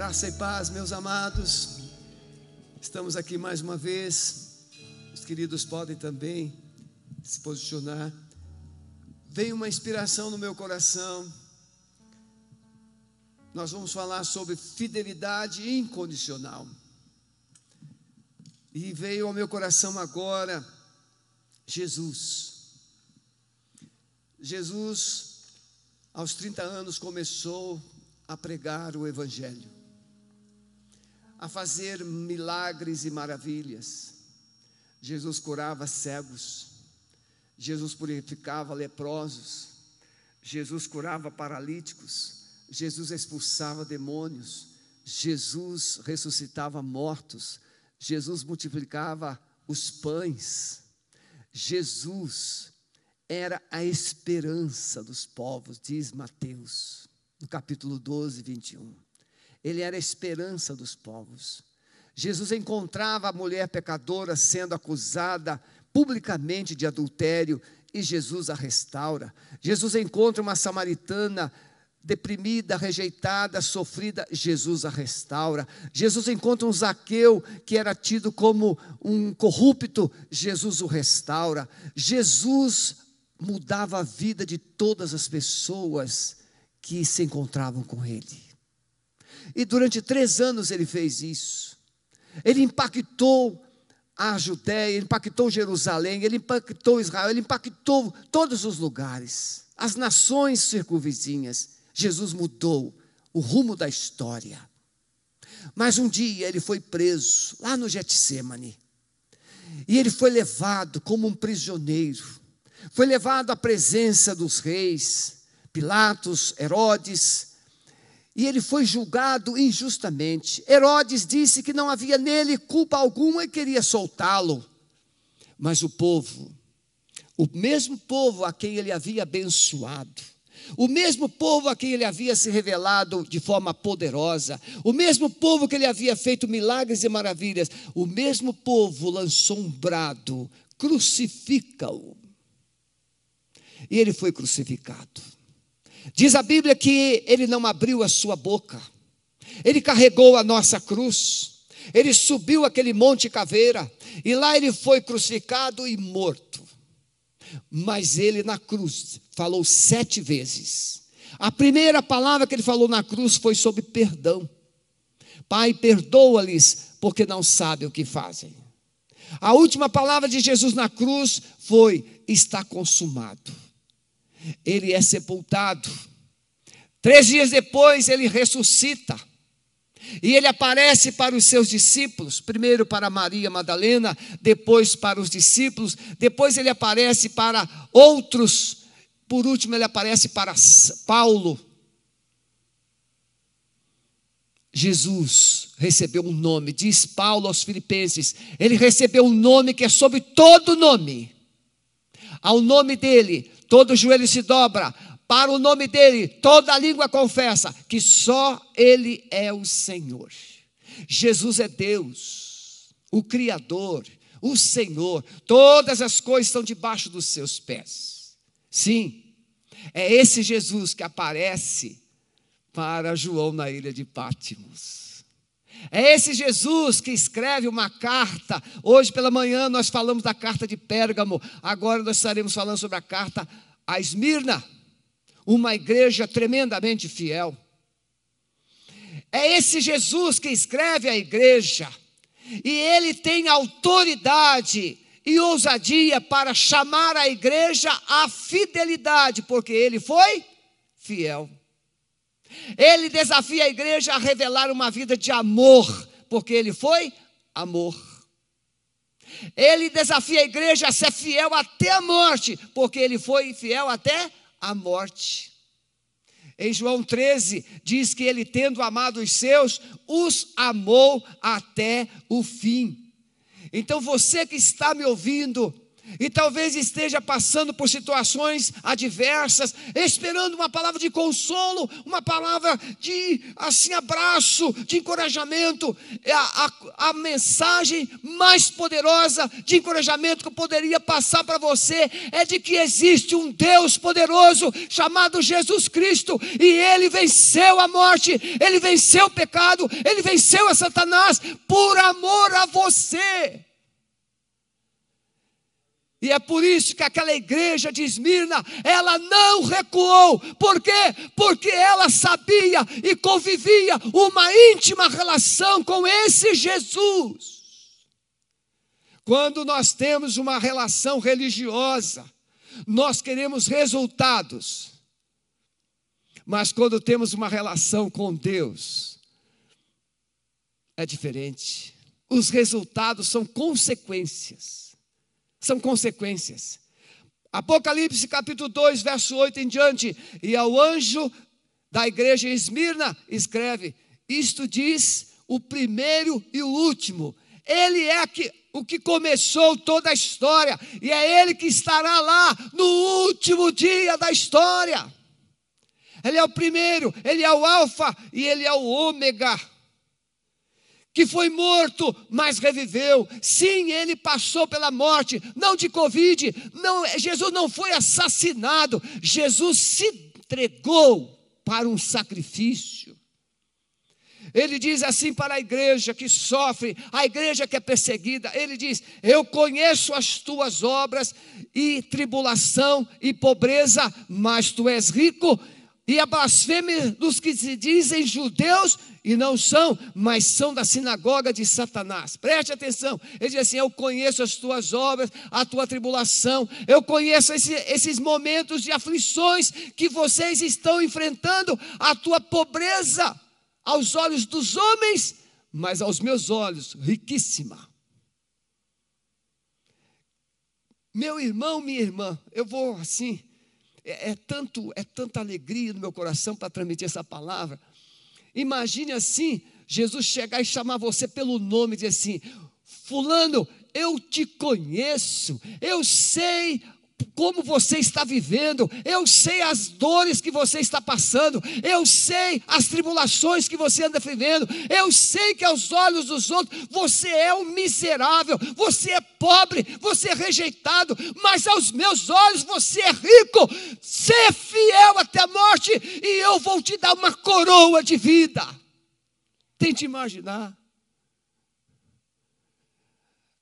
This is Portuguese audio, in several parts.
Graça e paz, meus amados. Estamos aqui mais uma vez. Os queridos podem também se posicionar. Veio uma inspiração no meu coração. Nós vamos falar sobre fidelidade incondicional. E veio ao meu coração agora Jesus. Jesus, aos 30 anos, começou a pregar o Evangelho a fazer milagres e maravilhas. Jesus curava cegos, Jesus purificava leprosos, Jesus curava paralíticos, Jesus expulsava demônios, Jesus ressuscitava mortos, Jesus multiplicava os pães, Jesus era a esperança dos povos, diz Mateus, no capítulo 12, 21 ele era a esperança dos povos. Jesus encontrava a mulher pecadora sendo acusada publicamente de adultério e Jesus a restaura. Jesus encontra uma samaritana deprimida, rejeitada, sofrida, Jesus a restaura. Jesus encontra um Zaqueu que era tido como um corrupto, Jesus o restaura. Jesus mudava a vida de todas as pessoas que se encontravam com ele. E durante três anos ele fez isso. Ele impactou a Judéia, ele impactou Jerusalém, ele impactou Israel, ele impactou todos os lugares, as nações circunvizinhas. Jesus mudou o rumo da história. Mas um dia ele foi preso lá no Getsemane. E ele foi levado como um prisioneiro. Foi levado à presença dos reis, Pilatos, Herodes, e ele foi julgado injustamente. Herodes disse que não havia nele culpa alguma e queria soltá-lo. Mas o povo, o mesmo povo a quem ele havia abençoado, o mesmo povo a quem ele havia se revelado de forma poderosa, o mesmo povo que ele havia feito milagres e maravilhas, o mesmo povo lançou um brado: crucifica-o. E ele foi crucificado. Diz a Bíblia que ele não abriu a sua boca, ele carregou a nossa cruz, ele subiu aquele monte caveira, e lá ele foi crucificado e morto. Mas ele na cruz falou sete vezes. A primeira palavra que ele falou na cruz foi sobre perdão. Pai, perdoa-lhes, porque não sabem o que fazem. A última palavra de Jesus na cruz foi: está consumado ele é sepultado. Três dias depois, ele ressuscita. E ele aparece para os seus discípulos, primeiro para Maria Madalena, depois para os discípulos, depois ele aparece para outros, por último, ele aparece para Paulo. Jesus recebeu um nome, diz Paulo aos Filipenses, ele recebeu um nome que é sobre todo nome. Ao nome dele, todo joelho se dobra, para o nome dele, toda língua confessa que só ele é o Senhor. Jesus é Deus, o Criador, o Senhor, todas as coisas estão debaixo dos seus pés. Sim, é esse Jesus que aparece para João na ilha de Pátimos. É esse Jesus que escreve uma carta. Hoje pela manhã nós falamos da carta de Pérgamo, agora nós estaremos falando sobre a carta a Esmirna, uma igreja tremendamente fiel. É esse Jesus que escreve a igreja, e ele tem autoridade e ousadia para chamar a igreja à fidelidade, porque ele foi fiel. Ele desafia a igreja a revelar uma vida de amor, porque ele foi amor. Ele desafia a igreja a ser fiel até a morte, porque ele foi fiel até a morte. Em João 13, diz que ele, tendo amado os seus, os amou até o fim. Então você que está me ouvindo, e talvez esteja passando por situações adversas, esperando uma palavra de consolo, uma palavra de assim abraço, de encorajamento, é a, a, a mensagem mais poderosa de encorajamento que eu poderia passar para você é de que existe um Deus poderoso chamado Jesus Cristo e ele venceu a morte, ele venceu o pecado, ele venceu a Satanás por amor a você. E é por isso que aquela igreja de Esmirna, ela não recuou. Por quê? Porque ela sabia e convivia uma íntima relação com esse Jesus. Quando nós temos uma relação religiosa, nós queremos resultados. Mas quando temos uma relação com Deus, é diferente. Os resultados são consequências são consequências. Apocalipse capítulo 2, verso 8 em diante. E ao anjo da igreja em Esmirna, escreve: Isto diz o primeiro e o último. Ele é que, o que começou toda a história, e é ele que estará lá no último dia da história. Ele é o primeiro, ele é o Alfa e ele é o Ômega que foi morto, mas reviveu. Sim, ele passou pela morte, não de Covid, não, Jesus não foi assassinado, Jesus se entregou para um sacrifício. Ele diz assim para a igreja que sofre, a igreja que é perseguida: Ele diz: Eu conheço as tuas obras e tribulação e pobreza, mas tu és rico e a blasfêmia dos que se dizem judeus e não são, mas são da sinagoga de Satanás. Preste atenção. Ele diz assim: Eu conheço as tuas obras, a tua tribulação, eu conheço esse, esses momentos de aflições que vocês estão enfrentando, a tua pobreza aos olhos dos homens, mas aos meus olhos, riquíssima. Meu irmão, minha irmã, eu vou assim é, é, tanto, é tanta alegria no meu coração para transmitir essa palavra. Imagine assim, Jesus chegar e chamar você pelo nome e dizer assim: Fulano, eu te conheço, eu sei como você está vivendo, eu sei as dores que você está passando, eu sei as tribulações que você anda vivendo, eu sei que aos olhos dos outros você é um miserável, você é pobre, você é rejeitado, mas aos meus olhos você é rico, ser fiel até a morte e eu vou te dar uma coroa de vida. Tente imaginar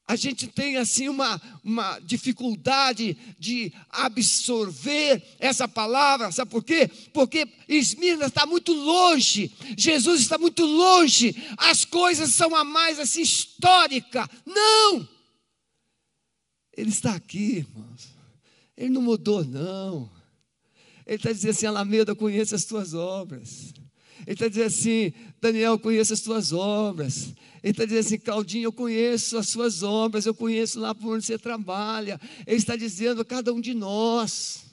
a gente tem assim uma, uma dificuldade de absorver essa palavra, sabe por quê? Porque Esmirna está muito longe, Jesus está muito longe, as coisas são a mais assim histórica. Não! Ele está aqui, irmãos. Ele não mudou, não. Ele está dizendo assim: Alameda, conheço as tuas obras. Ele está dizendo assim: Daniel, conheço as tuas obras. Ele está dizendo assim, Claudinho, eu conheço as suas obras, eu conheço lá por onde você trabalha. Ele está dizendo a cada um de nós.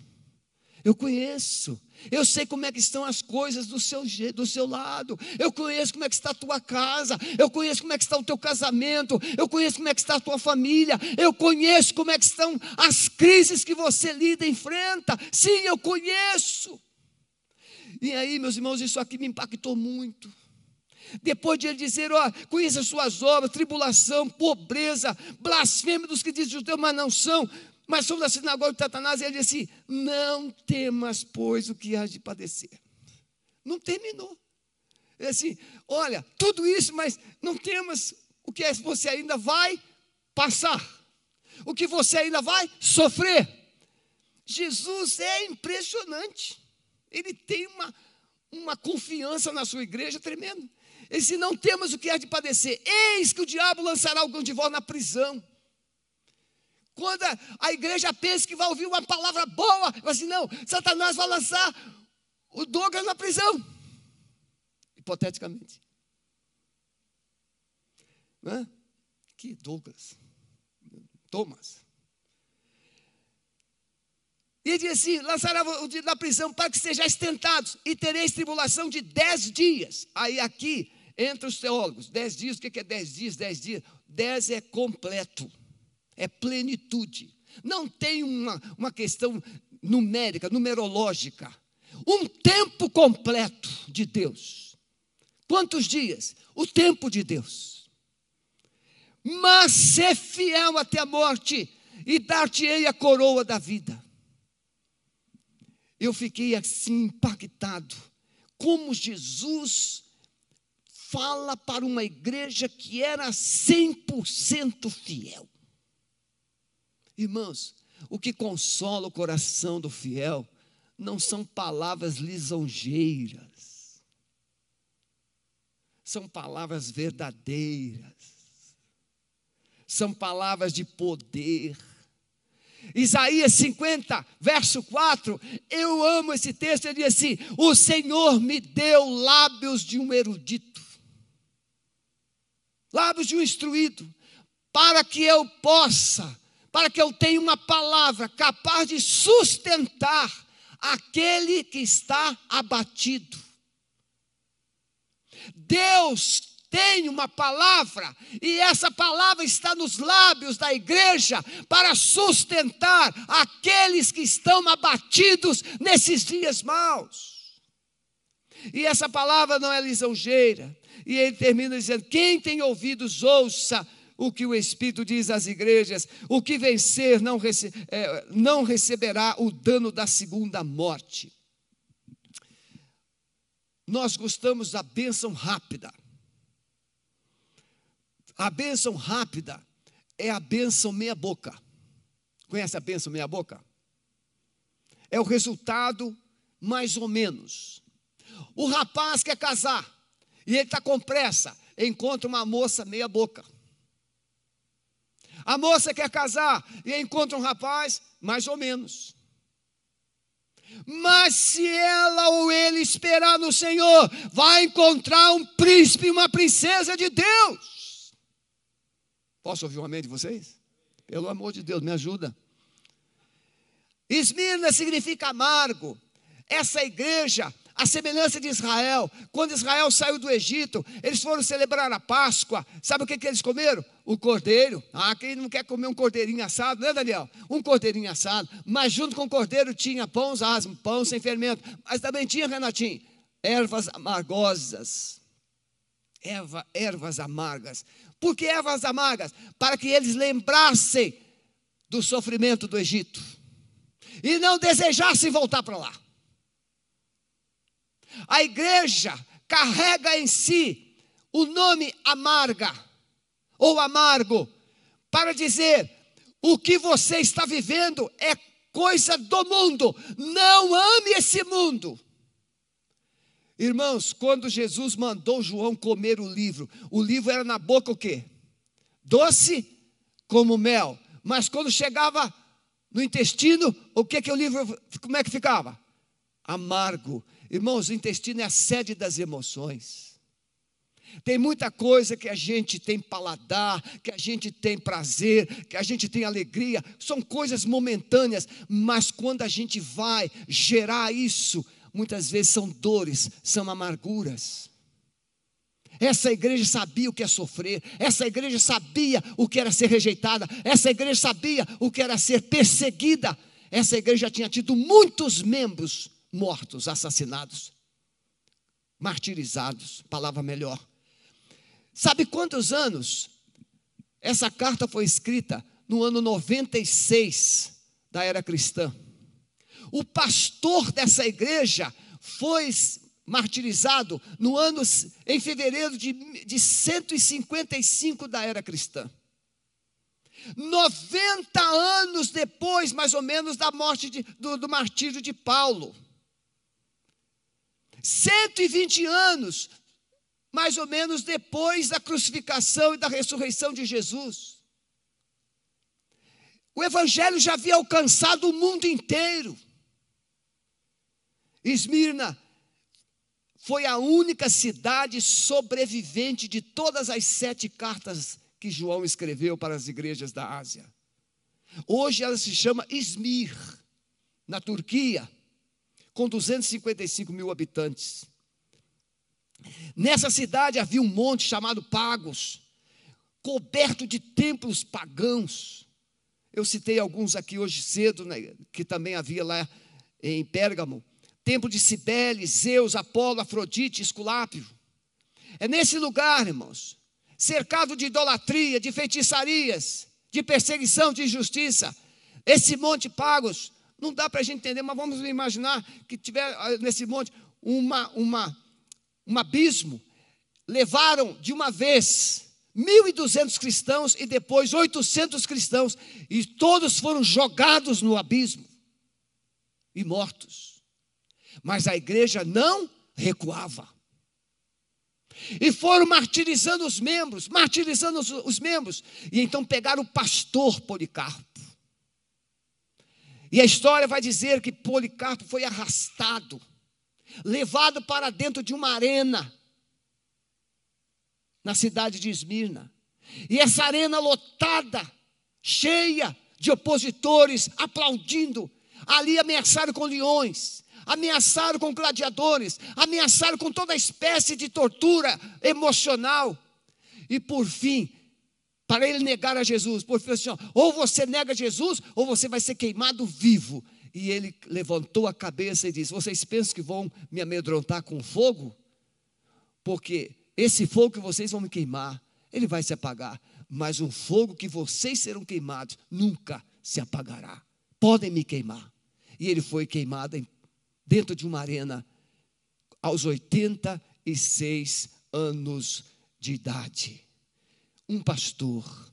Eu conheço. Eu sei como é que estão as coisas do seu, do seu lado. Eu conheço como é que está a tua casa. Eu conheço como é que está o teu casamento. Eu conheço como é que está a tua família. Eu conheço como é que estão as crises que você lida e enfrenta. Sim, eu conheço. E aí, meus irmãos, isso aqui me impactou muito. Depois de ele dizer, ó, conheça as suas obras, tribulação, pobreza, blasfêmia dos que dizem judeu, mas não são, mas são da sinagoga de Satanás, ele disse não temas, pois, o que há de padecer. Não terminou. Ele assim, olha, tudo isso, mas não temas o que é, você ainda vai passar, o que você ainda vai sofrer. Jesus é impressionante. Ele tem uma, uma confiança na sua igreja tremenda. Ele disse: Não temos o que é de padecer, eis que o diabo lançará algum de vós na prisão. Quando a, a igreja pensa que vai ouvir uma palavra boa, vai assim: Não, Satanás vai lançar o Douglas na prisão. Hipoteticamente. Hã? Que Douglas? Thomas. E diz assim: lançará da prisão para que sejais tentados, e tereis tribulação de dez dias. Aí aqui entre os teólogos, dez dias, o que é dez dias? Dez dias. Dez é completo, é plenitude. Não tem uma, uma questão numérica, numerológica. Um tempo completo de Deus. Quantos dias? O tempo de Deus. Mas ser fiel até a morte e dar-te-ei a coroa da vida. Eu fiquei assim impactado. Como Jesus fala para uma igreja que era 100% fiel. Irmãos, o que consola o coração do fiel não são palavras lisonjeiras, são palavras verdadeiras, são palavras de poder. Isaías 50, verso 4, eu amo esse texto, ele diz assim: O Senhor me deu lábios de um erudito, lábios de um instruído, para que eu possa para que eu tenha uma palavra capaz de sustentar aquele que está abatido. Deus tem uma palavra, e essa palavra está nos lábios da igreja para sustentar aqueles que estão abatidos nesses dias maus. E essa palavra não é lisonjeira. E ele termina dizendo: Quem tem ouvidos, ouça o que o Espírito diz às igrejas: o que vencer não, rece é, não receberá o dano da segunda morte. Nós gostamos da bênção rápida. A bênção rápida é a bênção meia-boca. Conhece a bênção meia-boca? É o resultado mais ou menos. O rapaz quer casar e ele está com pressa, encontra uma moça meia-boca. A moça quer casar e encontra um rapaz, mais ou menos. Mas se ela ou ele esperar no Senhor, vai encontrar um príncipe e uma princesa de Deus. Posso ouvir um amém de vocês? Pelo amor de Deus, me ajuda. Esmirna significa amargo. Essa igreja a semelhança de Israel, quando Israel saiu do Egito, eles foram celebrar a Páscoa. Sabe o que, que eles comeram? O cordeiro. Ah, quem não quer comer um cordeirinho assado, né, Daniel? Um cordeirinho assado. Mas junto com o cordeiro tinha pães asmos, pão sem fermento. Mas também tinha, Renatinho, ervas amargosas. Erva, ervas amargas. Por que ervas amargas? Para que eles lembrassem do sofrimento do Egito. E não desejassem voltar para lá. A igreja carrega em si o nome amarga ou amargo para dizer o que você está vivendo é coisa do mundo. Não ame esse mundo. Irmãos, quando Jesus mandou João comer o livro, o livro era na boca o quê? Doce como mel. Mas quando chegava no intestino, o que que o livro, como é que ficava? Amargo. Irmãos, o intestino é a sede das emoções. Tem muita coisa que a gente tem paladar, que a gente tem prazer, que a gente tem alegria, são coisas momentâneas, mas quando a gente vai gerar isso, muitas vezes são dores, são amarguras. Essa igreja sabia o que é sofrer, essa igreja sabia o que era ser rejeitada, essa igreja sabia o que era ser perseguida, essa igreja tinha tido muitos membros mortos, assassinados, martirizados, palavra melhor. Sabe quantos anos essa carta foi escrita? No ano 96 da era cristã. O pastor dessa igreja foi martirizado no ano, em fevereiro de, de 155 da era cristã. 90 anos depois, mais ou menos, da morte de, do, do martírio de Paulo. 120 anos, mais ou menos depois da crucificação e da ressurreição de Jesus. O Evangelho já havia alcançado o mundo inteiro. Esmirna foi a única cidade sobrevivente de todas as sete cartas que João escreveu para as igrejas da Ásia. Hoje ela se chama Izmir, na Turquia com 255 mil habitantes. Nessa cidade havia um monte chamado Pagos, coberto de templos pagãos. eu citei alguns aqui hoje cedo, né, que também havia lá em Pérgamo. Templo de Cibele, Zeus, Apolo, Afrodite, Esculápio. É nesse lugar, irmãos, cercado de idolatria, de feitiçarias, de perseguição, de injustiça. Esse monte Pagos, não dá para a gente entender, mas vamos imaginar que tiver ah, nesse monte uma, uma, um abismo. Levaram de uma vez 1.200 cristãos e depois 800 cristãos, e todos foram jogados no abismo e mortos. Mas a igreja não recuava. E foram martirizando os membros, martirizando os, os membros. E então pegaram o pastor Policarpo. E a história vai dizer que Policarpo foi arrastado, levado para dentro de uma arena, na cidade de Esmirna. E essa arena lotada, cheia de opositores, aplaudindo. Ali ameaçaram com leões, ameaçaram com gladiadores, ameaçaram com toda espécie de tortura emocional. E por fim, para ele negar a Jesus, por fim, assim, ó, ou você nega Jesus, ou você vai ser queimado vivo. E ele levantou a cabeça e disse: Vocês pensam que vão me amedrontar com fogo? Porque esse fogo que vocês vão me queimar, ele vai se apagar. Mas um fogo que vocês serão queimados nunca se apagará. Podem me queimar. E ele foi queimado dentro de uma arena aos 86 anos de idade. Um pastor.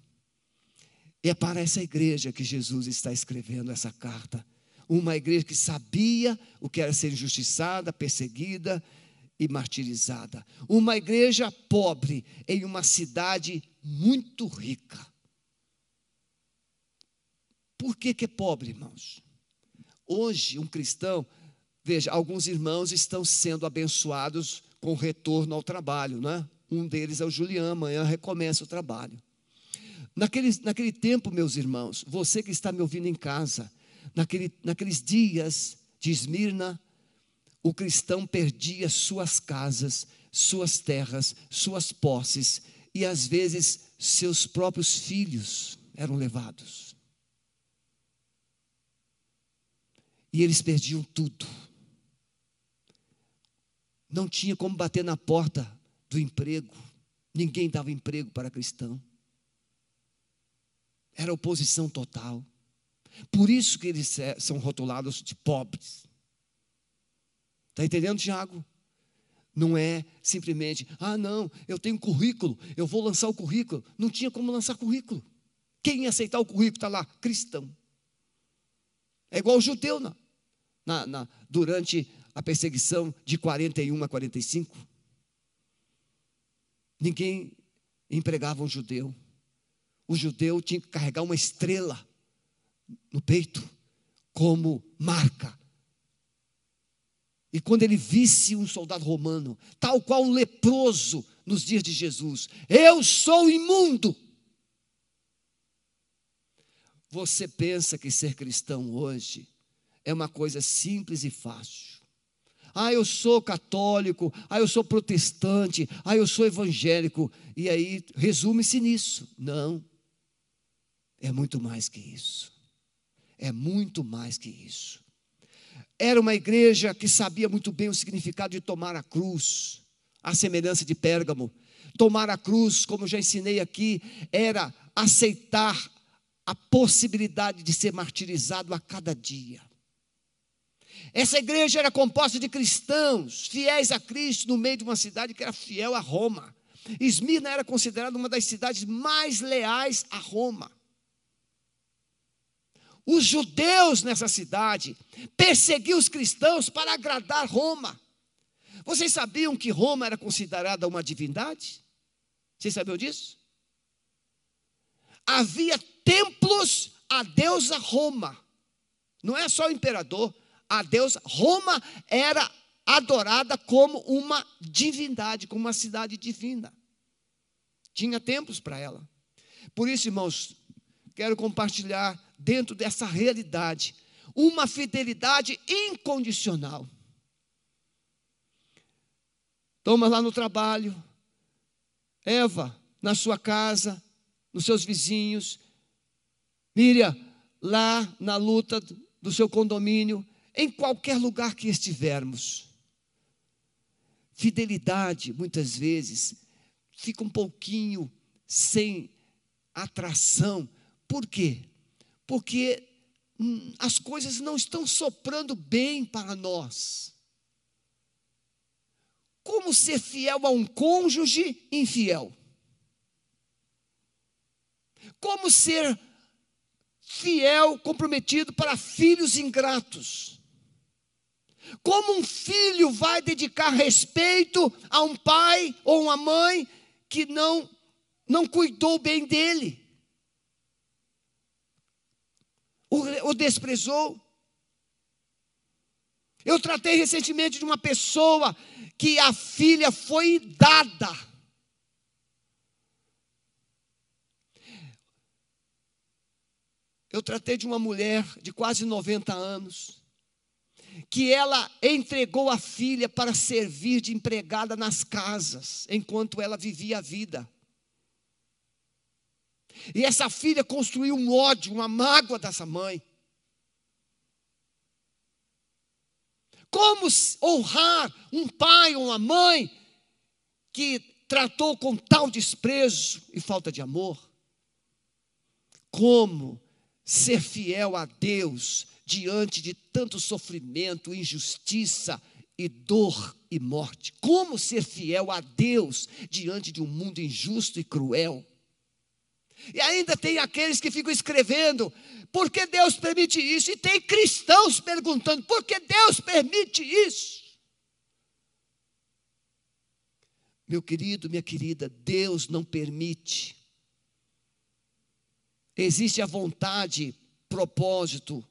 E é para essa igreja que Jesus está escrevendo essa carta. Uma igreja que sabia o que era ser injustiçada, perseguida e martirizada. Uma igreja pobre em uma cidade muito rica. Por que, que é pobre, irmãos? Hoje, um cristão Veja, alguns irmãos estão sendo abençoados com retorno ao trabalho, né? Um deles é o Julián, amanhã recomeça o trabalho. Naquele, naquele tempo, meus irmãos, você que está me ouvindo em casa, naquele, naqueles dias de Esmirna, o cristão perdia suas casas, suas terras, suas posses e às vezes seus próprios filhos eram levados. E eles perdiam tudo não tinha como bater na porta do emprego. Ninguém dava emprego para cristão. Era oposição total. Por isso que eles são rotulados de pobres. Está entendendo, Tiago? Não é simplesmente, ah, não, eu tenho currículo, eu vou lançar o currículo. Não tinha como lançar currículo. Quem ia aceitar o currículo está lá? Cristão. É igual o judeu na, na, durante a perseguição de 41 a 45. Ninguém empregava um judeu. O judeu tinha que carregar uma estrela no peito como marca. E quando ele visse um soldado romano, tal qual um leproso nos dias de Jesus, eu sou imundo. Você pensa que ser cristão hoje é uma coisa simples e fácil. Ah, eu sou católico, ah, eu sou protestante, ah, eu sou evangélico. E aí resume-se nisso. Não. É muito mais que isso. É muito mais que isso. Era uma igreja que sabia muito bem o significado de tomar a cruz, a semelhança de Pérgamo. Tomar a cruz, como já ensinei aqui, era aceitar a possibilidade de ser martirizado a cada dia. Essa igreja era composta de cristãos, fiéis a Cristo, no meio de uma cidade que era fiel a Roma. Esmirna era considerada uma das cidades mais leais a Roma. Os judeus nessa cidade perseguiam os cristãos para agradar Roma. Vocês sabiam que Roma era considerada uma divindade? Vocês sabiam disso? Havia templos a deusa Roma. Não é só o imperador, a Deus, Roma era adorada como uma divindade, como uma cidade divina. Tinha templos para ela. Por isso, irmãos, quero compartilhar dentro dessa realidade uma fidelidade incondicional. Toma lá no trabalho, Eva, na sua casa, nos seus vizinhos, Miriam, lá na luta do seu condomínio, em qualquer lugar que estivermos. Fidelidade, muitas vezes, fica um pouquinho sem atração. Por quê? Porque hum, as coisas não estão soprando bem para nós. Como ser fiel a um cônjuge infiel? Como ser fiel, comprometido para filhos ingratos? Como um filho vai dedicar respeito a um pai ou uma mãe que não não cuidou bem dele? O, o desprezou? Eu tratei recentemente de uma pessoa que a filha foi dada. Eu tratei de uma mulher de quase 90 anos que ela entregou a filha para servir de empregada nas casas, enquanto ela vivia a vida. E essa filha construiu um ódio, uma mágoa dessa mãe. Como honrar um pai ou uma mãe que tratou com tal desprezo e falta de amor? Como ser fiel a Deus diante de tanto sofrimento, injustiça e dor e morte? Como ser fiel a Deus diante de um mundo injusto e cruel? E ainda tem aqueles que ficam escrevendo, por que Deus permite isso? E tem cristãos perguntando, por que Deus permite isso? Meu querido, minha querida, Deus não permite. Existe a vontade, propósito,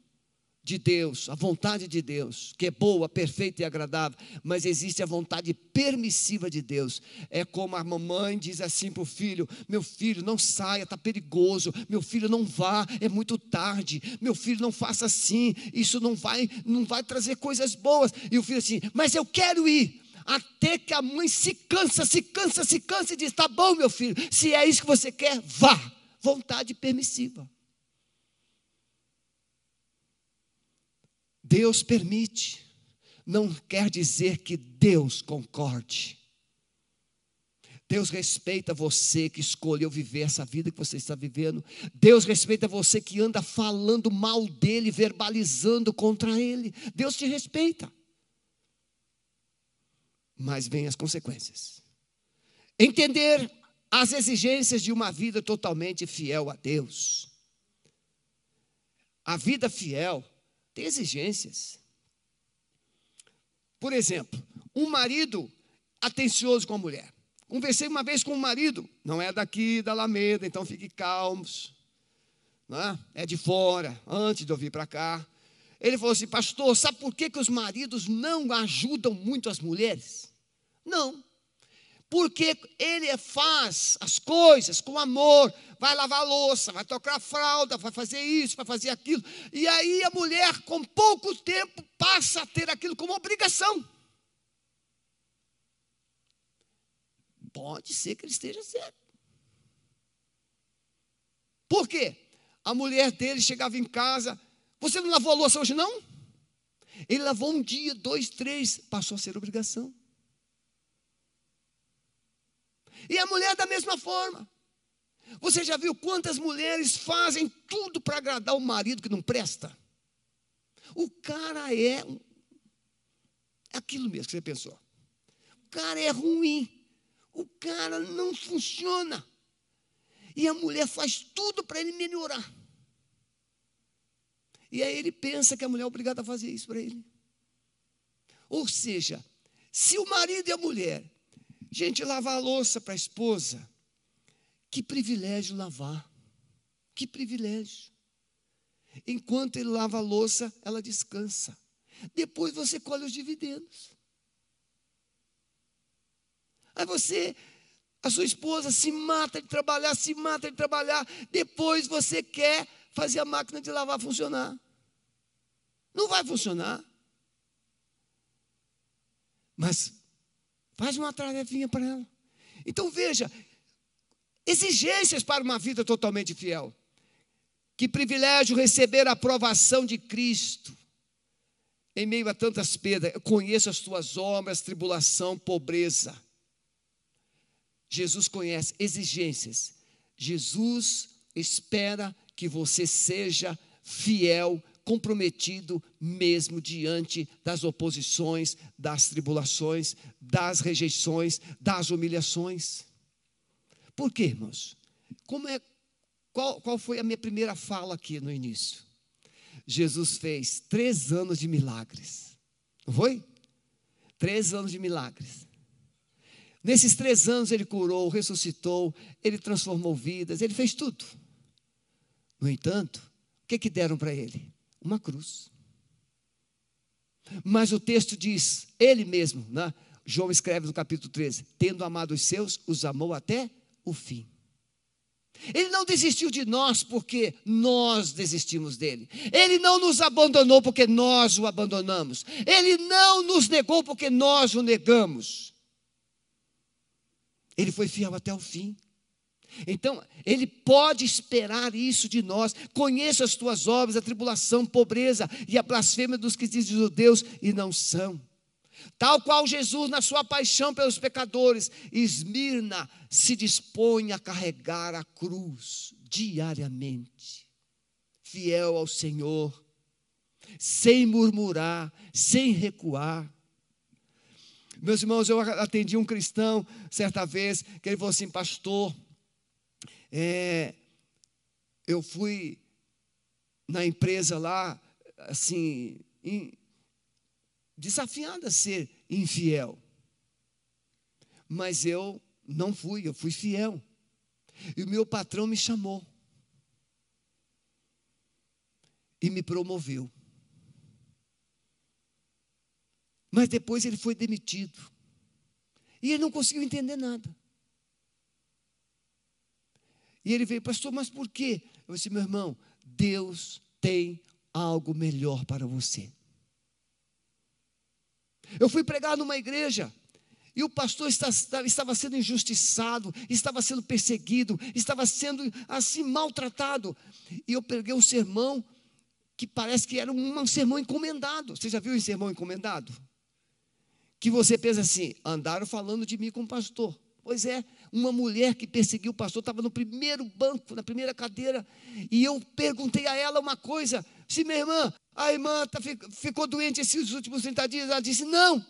de Deus, a vontade de Deus, que é boa, perfeita e agradável, mas existe a vontade permissiva de Deus. É como a mamãe diz assim para o filho: Meu filho, não saia, está perigoso. Meu filho, não vá, é muito tarde. Meu filho, não faça assim, isso não vai, não vai trazer coisas boas. E o filho assim: Mas eu quero ir. Até que a mãe se cansa, se cansa, se cansa e diz: Tá bom, meu filho, se é isso que você quer, vá. Vontade permissiva. Deus permite, não quer dizer que Deus concorde. Deus respeita você que escolheu viver essa vida que você está vivendo. Deus respeita você que anda falando mal dele, verbalizando contra ele. Deus te respeita. Mas vem as consequências. Entender as exigências de uma vida totalmente fiel a Deus. A vida fiel tem exigências. Por exemplo, um marido atencioso com a mulher. Conversei uma vez com um marido, não é daqui da Alameda, então fique calmos. É? é de fora, antes de eu vir para cá. Ele falou assim, pastor, sabe por que, que os maridos não ajudam muito as mulheres? Não porque ele faz as coisas com amor, vai lavar louça, vai tocar fralda, vai fazer isso, vai fazer aquilo. E aí a mulher, com pouco tempo, passa a ter aquilo como obrigação. Pode ser que ele esteja certo. Por quê? A mulher dele chegava em casa, você não lavou a louça hoje não? Ele lavou um dia, dois, três, passou a ser obrigação. E a mulher da mesma forma. Você já viu quantas mulheres fazem tudo para agradar o marido que não presta? O cara é aquilo mesmo que você pensou. O cara é ruim. O cara não funciona. E a mulher faz tudo para ele melhorar. E aí ele pensa que a mulher é obrigada a fazer isso para ele. Ou seja, se o marido e a mulher Gente, lavar a louça para a esposa. Que privilégio lavar. Que privilégio. Enquanto ele lava a louça, ela descansa. Depois você colhe os dividendos. Aí você, a sua esposa se mata de trabalhar, se mata de trabalhar. Depois você quer fazer a máquina de lavar funcionar. Não vai funcionar. Mas Faz uma tarefinha para ela. Então veja, exigências para uma vida totalmente fiel. Que privilégio receber a aprovação de Cristo. Em meio a tantas perdas, eu conheço as tuas obras, tribulação, pobreza. Jesus conhece exigências. Jesus espera que você seja fiel, comprometido mesmo diante das oposições, das tribulações, das rejeições, das humilhações. Por quê, irmãos? Como é, qual, qual foi a minha primeira fala aqui no início? Jesus fez três anos de milagres. Não foi? Três anos de milagres. Nesses três anos ele curou, ressuscitou, ele transformou vidas, ele fez tudo. No entanto, o que, que deram para ele? Uma cruz. Mas o texto diz, ele mesmo, né? João escreve no capítulo 13: tendo amado os seus, os amou até o fim. Ele não desistiu de nós porque nós desistimos dele. Ele não nos abandonou porque nós o abandonamos. Ele não nos negou porque nós o negamos. Ele foi fiel até o fim. Então, Ele pode esperar isso de nós. Conheça as tuas obras, a tribulação, pobreza e a blasfêmia dos que dizem judeus e não são. Tal qual Jesus, na sua paixão pelos pecadores, Esmirna se dispõe a carregar a cruz diariamente, fiel ao Senhor, sem murmurar, sem recuar. Meus irmãos, eu atendi um cristão certa vez que ele falou assim, pastor, é, eu fui na empresa lá, assim, in, desafiado a ser infiel. Mas eu não fui, eu fui fiel. E o meu patrão me chamou. E me promoveu. Mas depois ele foi demitido. E ele não conseguiu entender nada. E ele veio, pastor, mas por quê? Eu disse, meu irmão, Deus tem algo melhor para você. Eu fui pregar numa igreja e o pastor estava sendo injustiçado, estava sendo perseguido, estava sendo assim maltratado. E eu peguei um sermão que parece que era um sermão encomendado. Você já viu um sermão encomendado? Que você pensa assim: andaram falando de mim com o pastor. Pois é, uma mulher que perseguiu o pastor estava no primeiro banco, na primeira cadeira, e eu perguntei a ela uma coisa: se minha irmã, a irmã tá, ficou doente esses últimos 30 dias, ela disse: não.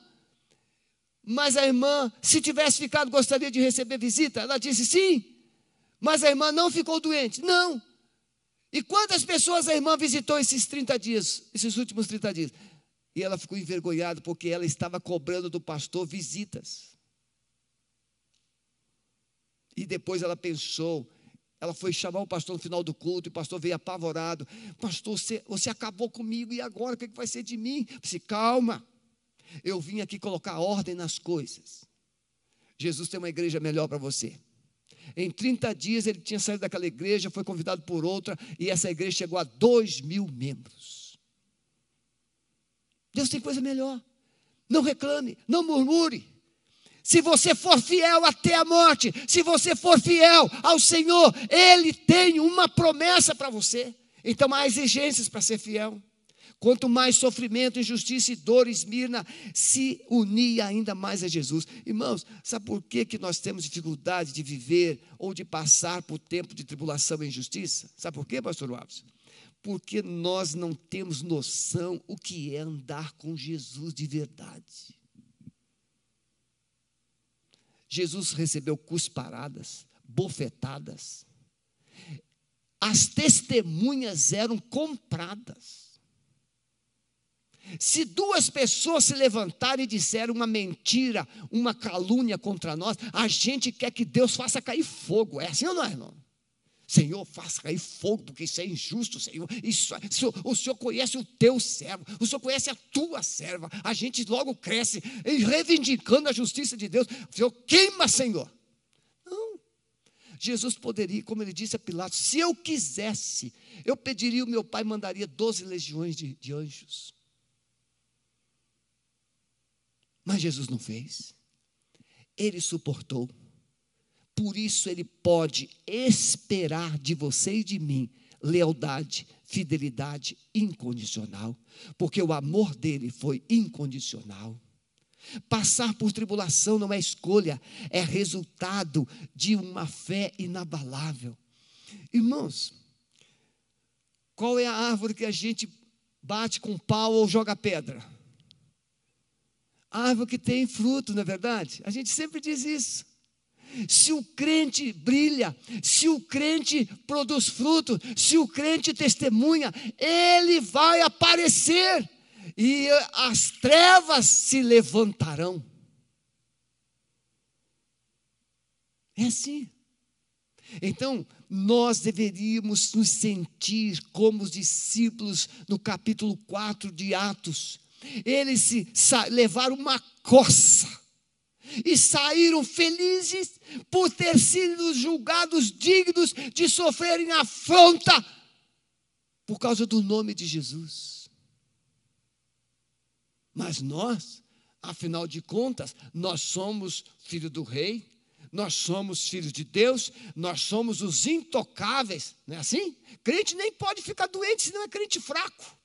Mas a irmã, se tivesse ficado, gostaria de receber visita? Ela disse: sim. Mas a irmã não ficou doente? Não. E quantas pessoas a irmã visitou esses 30 dias, esses últimos 30 dias? E ela ficou envergonhada porque ela estava cobrando do pastor visitas. E depois ela pensou, ela foi chamar o pastor no final do culto, e o pastor veio apavorado. Pastor, você, você acabou comigo, e agora o que vai ser de mim? Disse, calma, eu vim aqui colocar ordem nas coisas. Jesus tem uma igreja melhor para você. Em 30 dias ele tinha saído daquela igreja, foi convidado por outra, e essa igreja chegou a 2 mil membros. Deus tem coisa melhor. Não reclame, não murmure. Se você for fiel até a morte, se você for fiel ao Senhor, Ele tem uma promessa para você. Então há exigências para ser fiel. Quanto mais sofrimento, injustiça e dor, Esmirna se unir ainda mais a Jesus. Irmãos, sabe por que, que nós temos dificuldade de viver ou de passar por tempo de tribulação e injustiça? Sabe por quê, pastor Alves? Porque nós não temos noção o que é andar com Jesus de verdade. Jesus recebeu cusparadas, bofetadas. As testemunhas eram compradas. Se duas pessoas se levantarem e disserem uma mentira, uma calúnia contra nós, a gente quer que Deus faça cair fogo. É assim ou não é, irmão? Senhor, faça cair fogo, porque isso é injusto, Senhor. Isso, Senhor. O Senhor conhece o teu servo, o Senhor conhece a tua serva. A gente logo cresce reivindicando a justiça de Deus. Senhor queima, Senhor. Não. Jesus poderia, como ele disse a Pilatos, se eu quisesse, eu pediria, o meu pai mandaria 12 legiões de, de anjos. Mas Jesus não fez. Ele suportou por isso ele pode esperar de você e de mim lealdade, fidelidade incondicional, porque o amor dele foi incondicional. Passar por tribulação não é escolha, é resultado de uma fé inabalável. Irmãos, qual é a árvore que a gente bate com pau ou joga pedra? A árvore que tem fruto, não é verdade? A gente sempre diz isso. Se o crente brilha, se o crente produz fruto, se o crente testemunha, ele vai aparecer e as trevas se levantarão. É assim. Então, nós deveríamos nos sentir como os discípulos no capítulo 4 de Atos. Eles se levaram uma coça e saíram felizes por ter sido julgados dignos de sofrerem afronta por causa do nome de Jesus. Mas nós, afinal de contas, nós somos filho do rei, nós somos filhos de Deus, nós somos os intocáveis, não é assim? Crente nem pode ficar doente, senão é crente fraco.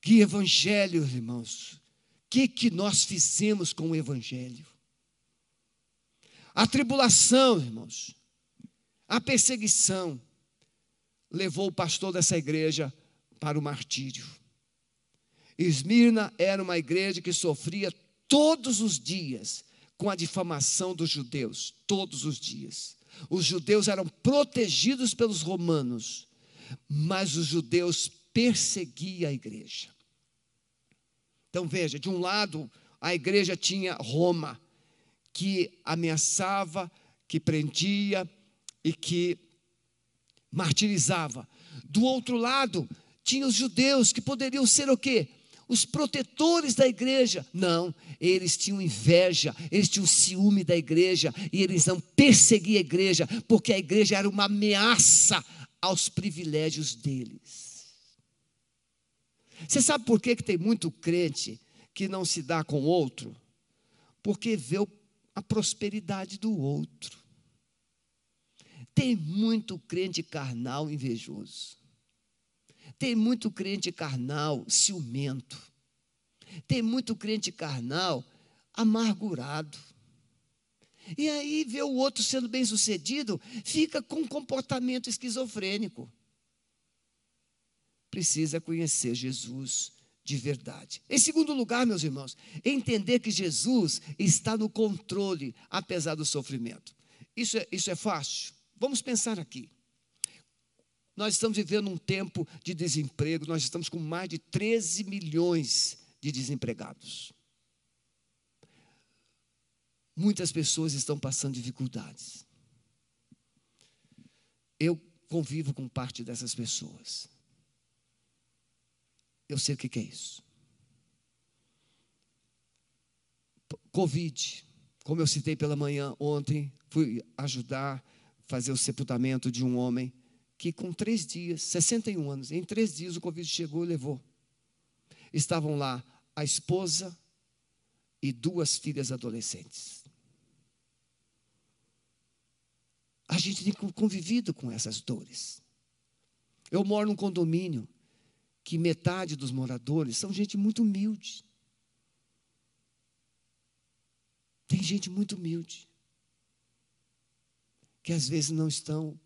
Que evangelho, irmãos. O que, que nós fizemos com o evangelho? A tribulação, irmãos, a perseguição levou o pastor dessa igreja para o martírio. Esmirna era uma igreja que sofria todos os dias com a difamação dos judeus, todos os dias. Os judeus eram protegidos pelos romanos, mas os judeus perseguiam a igreja. Então veja, de um lado, a igreja tinha Roma, que ameaçava, que prendia e que martirizava. Do outro lado, tinha os judeus, que poderiam ser o quê? Os protetores da igreja. Não, eles tinham inveja, eles tinham ciúme da igreja e eles não perseguiam a igreja, porque a igreja era uma ameaça aos privilégios deles. Você sabe por que, que tem muito crente que não se dá com outro? Porque vê a prosperidade do outro. Tem muito crente carnal invejoso. Tem muito crente carnal ciumento. Tem muito crente carnal amargurado. E aí vê o outro sendo bem sucedido, fica com um comportamento esquizofrênico precisa conhecer Jesus de verdade. Em segundo lugar, meus irmãos, entender que Jesus está no controle, apesar do sofrimento. Isso é, isso é fácil? Vamos pensar aqui. Nós estamos vivendo um tempo de desemprego, nós estamos com mais de 13 milhões de desempregados. Muitas pessoas estão passando dificuldades. Eu convivo com parte dessas pessoas. Eu sei o que é isso. Covid, como eu citei pela manhã ontem, fui ajudar fazer o sepultamento de um homem que com três dias, 61 anos, em três dias o Covid chegou e levou. Estavam lá a esposa e duas filhas adolescentes. A gente tem convivido com essas dores. Eu moro num condomínio que metade dos moradores são gente muito humilde. Tem gente muito humilde, que às vezes não estão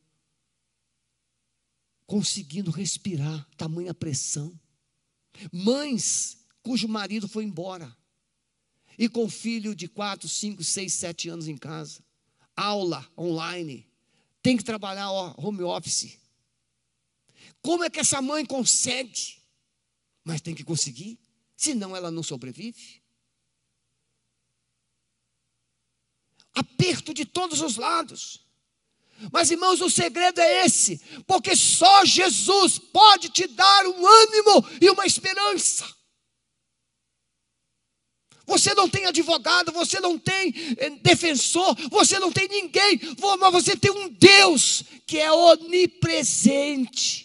conseguindo respirar, tamanha pressão. Mães cujo marido foi embora, e com filho de 4, 5, 6, 7 anos em casa, aula online, tem que trabalhar home office. Como é que essa mãe consegue? Mas tem que conseguir, senão ela não sobrevive. Aperto de todos os lados. Mas, irmãos, o segredo é esse, porque só Jesus pode te dar um ânimo e uma esperança. Você não tem advogado, você não tem eh, defensor, você não tem ninguém, mas você tem um Deus que é onipresente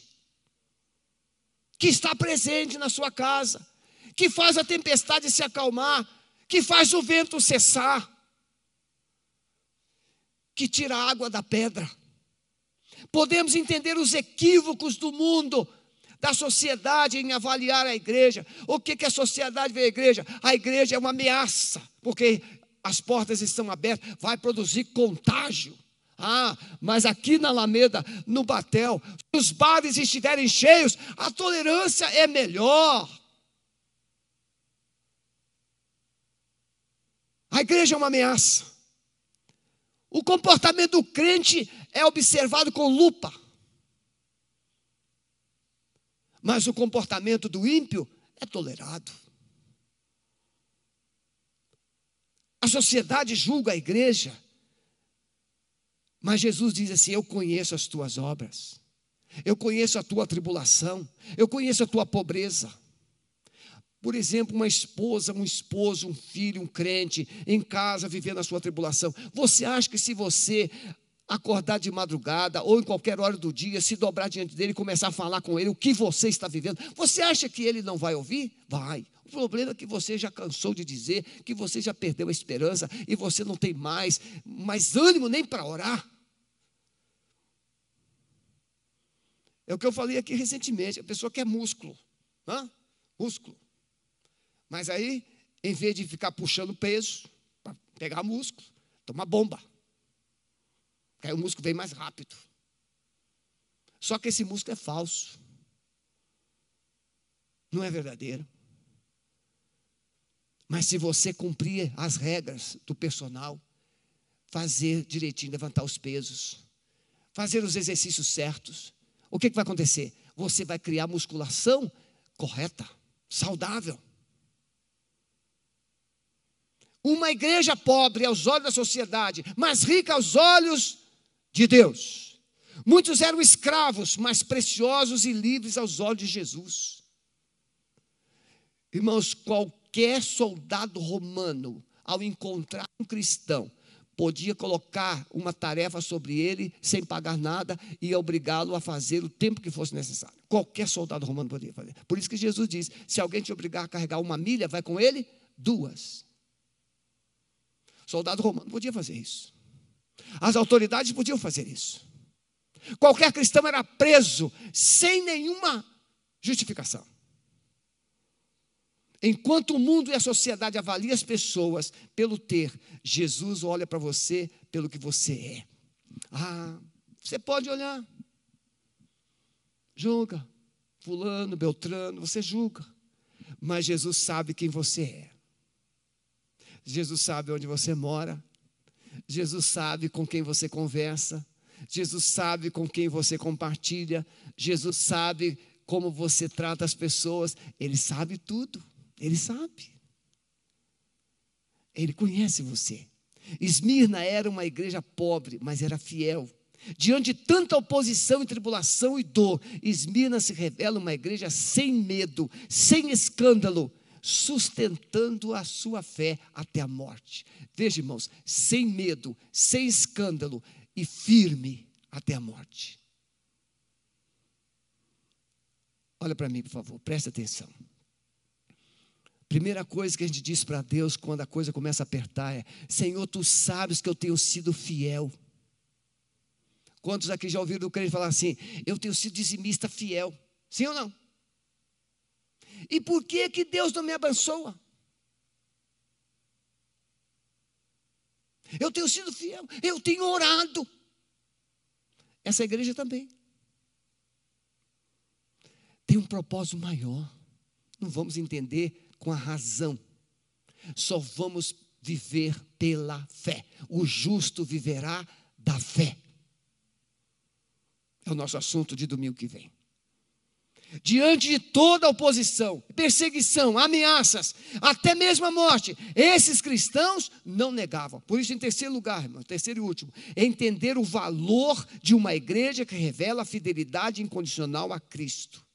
que está presente na sua casa, que faz a tempestade se acalmar, que faz o vento cessar. que tira a água da pedra. Podemos entender os equívocos do mundo, da sociedade em avaliar a igreja. O que, que a sociedade vê a igreja? A igreja é uma ameaça, porque as portas estão abertas, vai produzir contágio. Ah, mas aqui na Alameda, no Batel, se os bares estiverem cheios, a tolerância é melhor. A igreja é uma ameaça. O comportamento do crente é observado com lupa. Mas o comportamento do ímpio é tolerado. A sociedade julga a igreja mas Jesus diz assim: Eu conheço as tuas obras, eu conheço a tua tribulação, eu conheço a tua pobreza. Por exemplo, uma esposa, um esposo, um filho, um crente, em casa vivendo a sua tribulação. Você acha que se você acordar de madrugada ou em qualquer hora do dia, se dobrar diante dele e começar a falar com ele o que você está vivendo, você acha que ele não vai ouvir? Vai. Problema que você já cansou de dizer, que você já perdeu a esperança e você não tem mais, mais ânimo nem para orar. É o que eu falei aqui recentemente. A pessoa quer músculo. Hã? Músculo. Mas aí, em vez de ficar puxando peso, para pegar músculo, toma bomba. Aí o músculo vem mais rápido. Só que esse músculo é falso. Não é verdadeiro. Mas se você cumprir as regras do personal, fazer direitinho, levantar os pesos, fazer os exercícios certos, o que, que vai acontecer? Você vai criar musculação correta, saudável. Uma igreja pobre aos olhos da sociedade, mas rica aos olhos de Deus. Muitos eram escravos, mas preciosos e livres aos olhos de Jesus. Irmãos, qualquer soldado romano, ao encontrar um cristão, podia colocar uma tarefa sobre ele sem pagar nada e obrigá-lo a fazer o tempo que fosse necessário. Qualquer soldado romano podia fazer. Por isso que Jesus diz: se alguém te obrigar a carregar uma milha, vai com ele duas. Soldado romano podia fazer isso. As autoridades podiam fazer isso. Qualquer cristão era preso sem nenhuma justificação. Enquanto o mundo e a sociedade avaliam as pessoas pelo ter, Jesus olha para você pelo que você é. Ah, você pode olhar. Julga. Fulano, Beltrano, você julga. Mas Jesus sabe quem você é. Jesus sabe onde você mora. Jesus sabe com quem você conversa. Jesus sabe com quem você compartilha. Jesus sabe como você trata as pessoas. Ele sabe tudo. Ele sabe. Ele conhece você. Esmirna era uma igreja pobre, mas era fiel. Diante de tanta oposição e tribulação e dor, Esmirna se revela uma igreja sem medo, sem escândalo, sustentando a sua fé até a morte. Veja, irmãos, sem medo, sem escândalo e firme até a morte. Olha para mim, por favor, preste atenção. Primeira coisa que a gente diz para Deus quando a coisa começa a apertar é: Senhor, tu sabes que eu tenho sido fiel. Quantos aqui já ouviram o crente falar assim? Eu tenho sido dizimista fiel. Sim ou não? E por que que Deus não me abençoa? Eu tenho sido fiel, eu tenho orado. Essa igreja também. Tem um propósito maior. Não vamos entender com a razão. Só vamos viver pela fé. O justo viverá da fé. É o nosso assunto de domingo que vem. Diante de toda oposição, perseguição, ameaças, até mesmo a morte, esses cristãos não negavam. Por isso, em terceiro lugar, irmão, terceiro e último, entender o valor de uma igreja que revela a fidelidade incondicional a Cristo.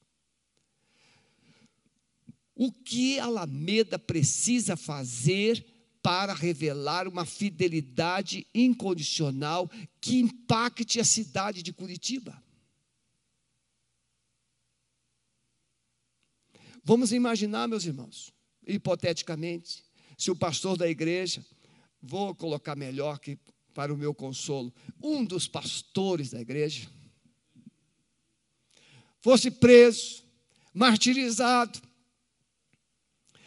O que Alameda precisa fazer para revelar uma fidelidade incondicional que impacte a cidade de Curitiba? Vamos imaginar, meus irmãos, hipoteticamente, se o pastor da igreja, vou colocar melhor que para o meu consolo, um dos pastores da igreja fosse preso, martirizado,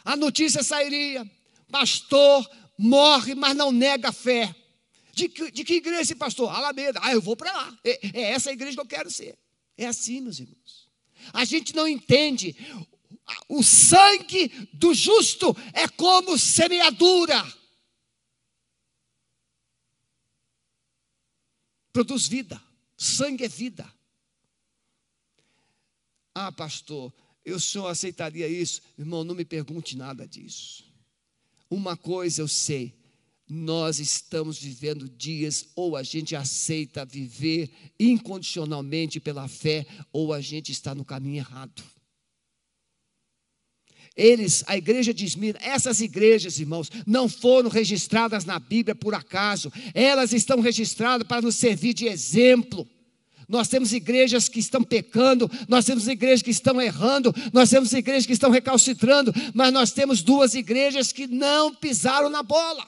a notícia sairia: pastor morre, mas não nega a fé. De que, de que igreja esse pastor? Alameda. Ah, eu vou para lá. É, é essa a igreja que eu quero ser. É assim, meus irmãos. A gente não entende. O sangue do justo é como semeadura. Produz vida. Sangue é vida. Ah, pastor, eu só aceitaria isso. Irmão, não me pergunte nada disso. Uma coisa eu sei, nós estamos vivendo dias ou a gente aceita viver incondicionalmente pela fé, ou a gente está no caminho errado. Eles, a igreja de Esmirna, essas igrejas, irmãos, não foram registradas na Bíblia por acaso, elas estão registradas para nos servir de exemplo. Nós temos igrejas que estão pecando, nós temos igrejas que estão errando, nós temos igrejas que estão recalcitrando, mas nós temos duas igrejas que não pisaram na bola.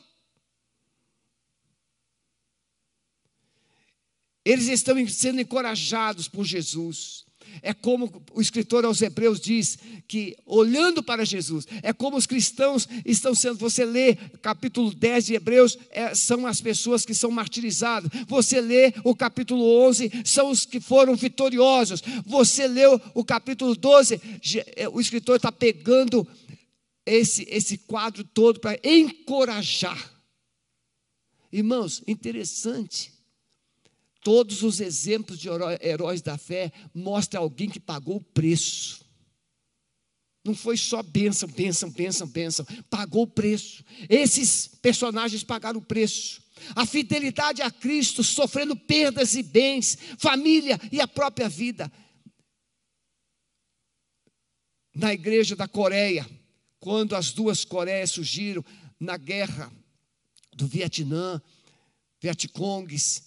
Eles estão sendo encorajados por Jesus. É como o escritor aos Hebreus diz que, olhando para Jesus, é como os cristãos estão sendo. Você lê capítulo 10 de Hebreus, é, são as pessoas que são martirizadas. Você lê o capítulo 11, são os que foram vitoriosos. Você lê o capítulo 12, é, o escritor está pegando esse, esse quadro todo para encorajar. Irmãos, interessante Todos os exemplos de heróis da fé mostram alguém que pagou o preço. Não foi só bênção, bênção, bênção, bênção. Pagou o preço. Esses personagens pagaram o preço. A fidelidade a Cristo, sofrendo perdas e bens, família e a própria vida. Na igreja da Coreia, quando as duas Coreias surgiram na guerra do Vietnã, Vietcongues,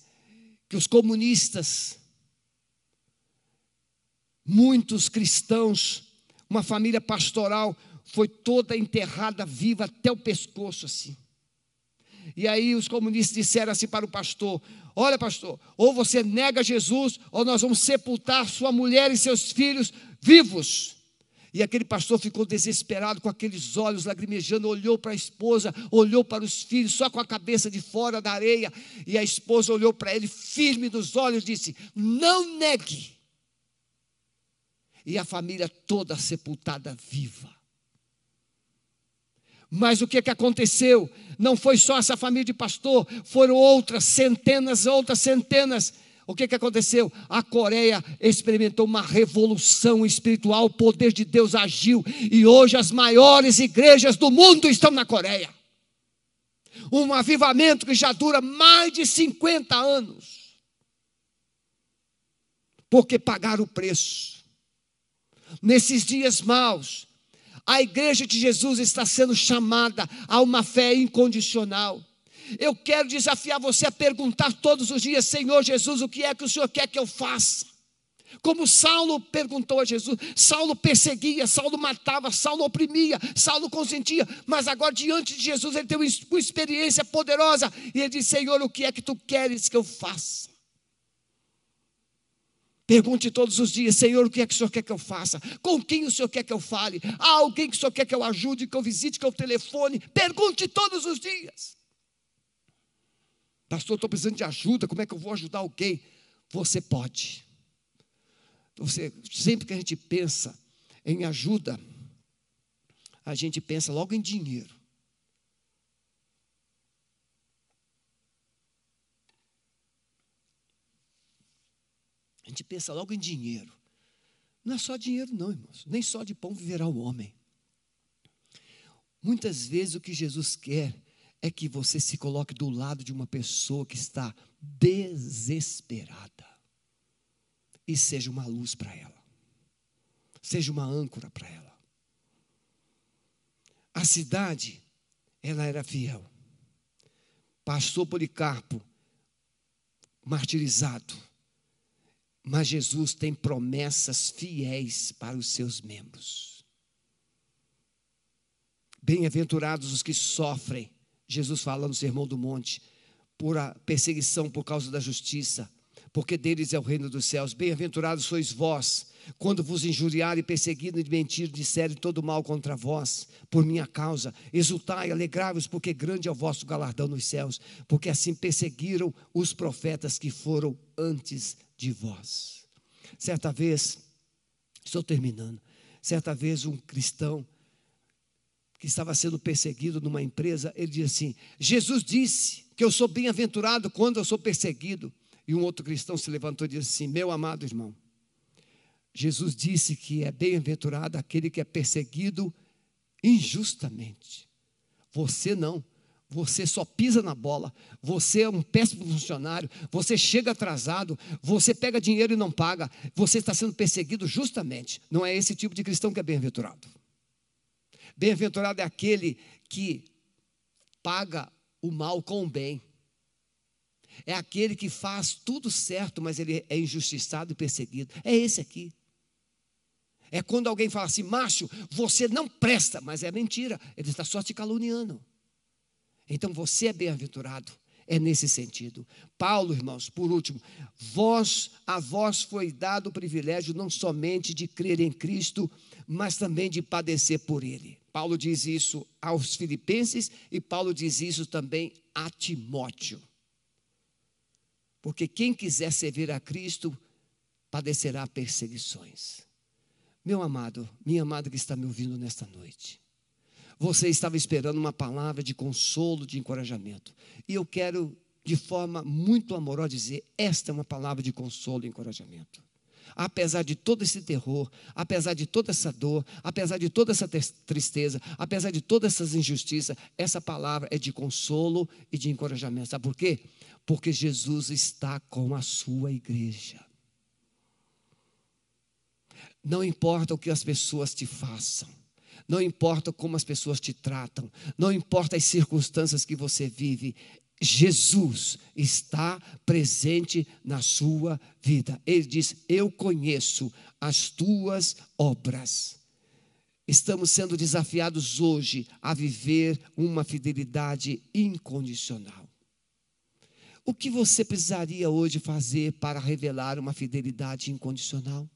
que os comunistas, muitos cristãos, uma família pastoral foi toda enterrada viva até o pescoço assim. E aí os comunistas disseram assim para o pastor: Olha, pastor, ou você nega Jesus, ou nós vamos sepultar sua mulher e seus filhos vivos. E aquele pastor ficou desesperado, com aqueles olhos lagrimejando, olhou para a esposa, olhou para os filhos, só com a cabeça de fora da areia. E a esposa olhou para ele, firme nos olhos, disse: Não negue. E a família toda sepultada viva. Mas o que, que aconteceu? Não foi só essa família de pastor, foram outras centenas, outras centenas o que, que aconteceu? A Coreia experimentou uma revolução espiritual, o poder de Deus agiu, e hoje as maiores igrejas do mundo estão na Coreia. Um avivamento que já dura mais de 50 anos. Porque pagaram o preço. Nesses dias maus, a igreja de Jesus está sendo chamada a uma fé incondicional. Eu quero desafiar você a perguntar todos os dias: Senhor Jesus, o que é que o Senhor quer que eu faça? Como Saulo perguntou a Jesus, Saulo perseguia, Saulo matava, Saulo oprimia, Saulo consentia, mas agora diante de Jesus ele tem uma experiência poderosa e ele diz: Senhor, o que é que tu queres que eu faça? Pergunte todos os dias, Senhor, o que é que o Senhor quer que eu faça? Com quem o Senhor quer que eu fale? Há alguém que o Senhor quer que eu ajude, que eu visite, que eu telefone? Pergunte todos os dias. Pastor, estou precisando de ajuda, como é que eu vou ajudar alguém? Você pode. Você, sempre que a gente pensa em ajuda, a gente pensa logo em dinheiro. A gente pensa logo em dinheiro. Não é só dinheiro, não, irmãos. Nem só de pão viverá o homem. Muitas vezes o que Jesus quer é que você se coloque do lado de uma pessoa que está desesperada e seja uma luz para ela, seja uma âncora para ela. A cidade, ela era fiel. Pastor Policarpo, martirizado. Mas Jesus tem promessas fiéis para os seus membros. Bem-aventurados os que sofrem Jesus fala no Sermão do Monte, por a perseguição por causa da justiça, porque deles é o reino dos céus. Bem-aventurados sois vós, quando vos injuriarem, perseguindo e mentir, disserem todo mal contra vós, por minha causa. Exultai, alegrai-vos, porque grande é o vosso galardão nos céus, porque assim perseguiram os profetas que foram antes de vós. Certa vez, estou terminando, certa vez um cristão que estava sendo perseguido numa empresa, ele disse assim: Jesus disse que eu sou bem-aventurado quando eu sou perseguido. E um outro cristão se levantou e disse assim: Meu amado irmão, Jesus disse que é bem-aventurado aquele que é perseguido injustamente. Você não. Você só pisa na bola, você é um péssimo funcionário, você chega atrasado, você pega dinheiro e não paga, você está sendo perseguido justamente. Não é esse tipo de cristão que é bem-aventurado. Bem-aventurado é aquele que paga o mal com o bem. É aquele que faz tudo certo, mas ele é injustiçado e perseguido. É esse aqui. É quando alguém fala assim, macho, você não presta, mas é mentira, ele está só te caluniando. Então você é bem-aventurado, é nesse sentido. Paulo, irmãos, por último, vós, a vós foi dado o privilégio não somente de crer em Cristo, mas também de padecer por Ele. Paulo diz isso aos Filipenses e Paulo diz isso também a Timóteo. Porque quem quiser servir a Cristo padecerá perseguições. Meu amado, minha amada que está me ouvindo nesta noite, você estava esperando uma palavra de consolo, de encorajamento. E eu quero, de forma muito amorosa, dizer: esta é uma palavra de consolo e encorajamento apesar de todo esse terror, apesar de toda essa dor, apesar de toda essa tristeza, apesar de todas essas injustiças, essa palavra é de consolo e de encorajamento. Sabe por quê? Porque Jesus está com a sua igreja. Não importa o que as pessoas te façam, não importa como as pessoas te tratam, não importa as circunstâncias que você vive, Jesus está presente na sua vida. Ele diz: Eu conheço as tuas obras. Estamos sendo desafiados hoje a viver uma fidelidade incondicional. O que você precisaria hoje fazer para revelar uma fidelidade incondicional?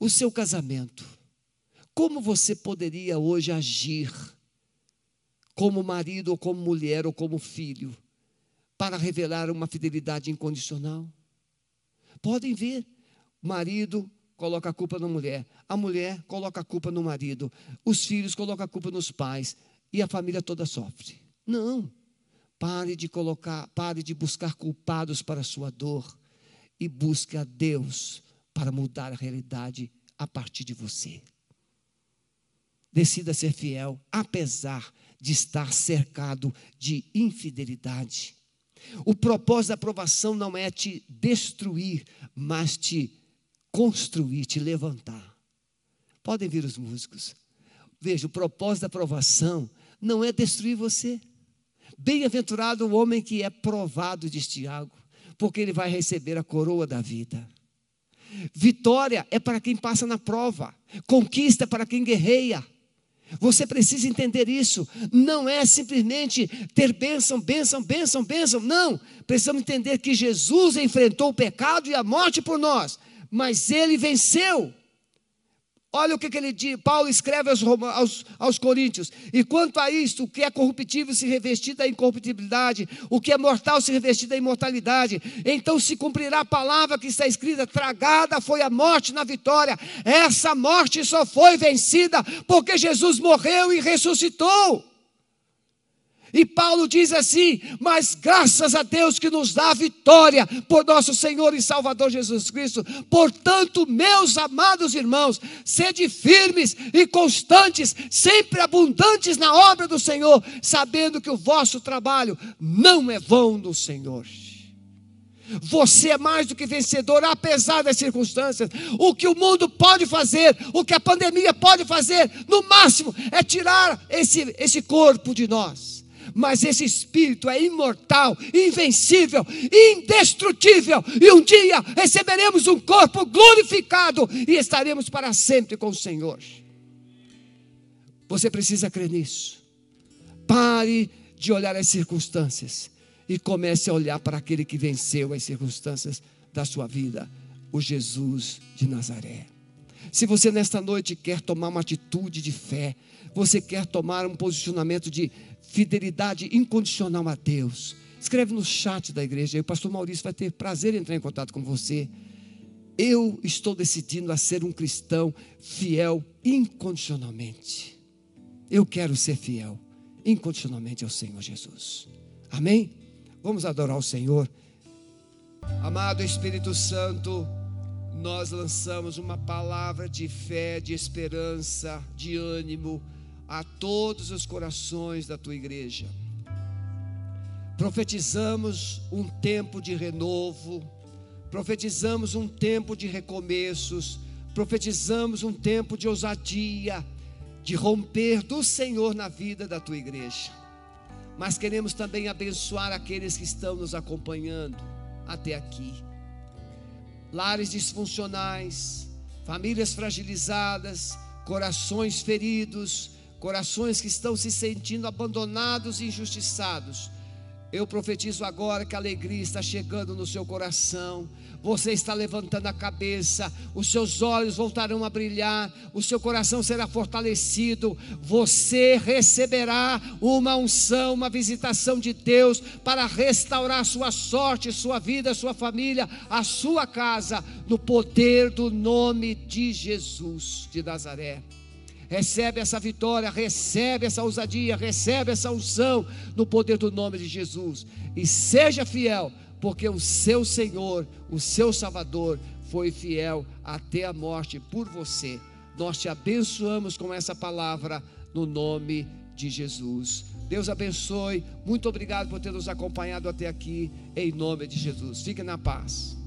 O seu casamento. Como você poderia hoje agir? Como marido, ou como mulher, ou como filho, para revelar uma fidelidade incondicional. Podem ver, marido coloca a culpa na mulher, a mulher coloca a culpa no marido, os filhos colocam a culpa nos pais e a família toda sofre. Não. Pare de colocar, pare de buscar culpados para a sua dor e busque a Deus para mudar a realidade a partir de você. Decida ser fiel, apesar de estar cercado de infidelidade. O propósito da aprovação não é te destruir, mas te construir, te levantar. Podem vir os músicos. Veja, o propósito da aprovação não é destruir você. Bem-aventurado o homem que é provado, diz Tiago, porque ele vai receber a coroa da vida. Vitória é para quem passa na prova, conquista é para quem guerreia. Você precisa entender isso. Não é simplesmente ter bênção, bênção, bênção, bênção. Não. Precisamos entender que Jesus enfrentou o pecado e a morte por nós, mas ele venceu. Olha o que, que ele diz, Paulo escreve aos, aos, aos, Coríntios. E quanto a isto, o que é corruptível se revestir da incorruptibilidade, o que é mortal se revestir da imortalidade. Então se cumprirá a palavra que está escrita: tragada foi a morte na vitória. Essa morte só foi vencida porque Jesus morreu e ressuscitou. E Paulo diz assim: Mas graças a Deus que nos dá a vitória por nosso Senhor e Salvador Jesus Cristo. Portanto, meus amados irmãos, sede firmes e constantes, sempre abundantes na obra do Senhor, sabendo que o vosso trabalho não é vão do Senhor. Você é mais do que vencedor, apesar das circunstâncias. O que o mundo pode fazer, o que a pandemia pode fazer, no máximo, é tirar esse, esse corpo de nós mas esse espírito é imortal, invencível, indestrutível, e um dia receberemos um corpo glorificado e estaremos para sempre com o Senhor. Você precisa crer nisso. Pare de olhar as circunstâncias. e comece a olhar para aquele que venceu as circunstâncias da sua vida, o Jesus de Nazaré. Se você nesta noite quer tomar uma atitude de fé, você quer tomar um posicionamento de fidelidade incondicional a Deus, escreve no chat da igreja, e o pastor Maurício vai ter prazer em entrar em contato com você. Eu estou decidindo a ser um cristão fiel incondicionalmente. Eu quero ser fiel incondicionalmente ao Senhor Jesus. Amém? Vamos adorar o Senhor. Amado Espírito Santo, nós lançamos uma palavra de fé, de esperança, de ânimo a todos os corações da tua igreja. Profetizamos um tempo de renovo, profetizamos um tempo de recomeços, profetizamos um tempo de ousadia, de romper do Senhor na vida da tua igreja. Mas queremos também abençoar aqueles que estão nos acompanhando até aqui. Lares disfuncionais, famílias fragilizadas, corações feridos, corações que estão se sentindo abandonados e injustiçados. Eu profetizo agora que a alegria está chegando no seu coração. Você está levantando a cabeça, os seus olhos voltarão a brilhar, o seu coração será fortalecido. Você receberá uma unção, uma visitação de Deus para restaurar sua sorte, sua vida, sua família, a sua casa, no poder do nome de Jesus de Nazaré recebe essa vitória, recebe essa ousadia, recebe essa unção no poder do nome de Jesus. E seja fiel, porque o seu Senhor, o seu Salvador, foi fiel até a morte por você. Nós te abençoamos com essa palavra no nome de Jesus. Deus abençoe. Muito obrigado por ter nos acompanhado até aqui, em nome de Jesus. Fique na paz.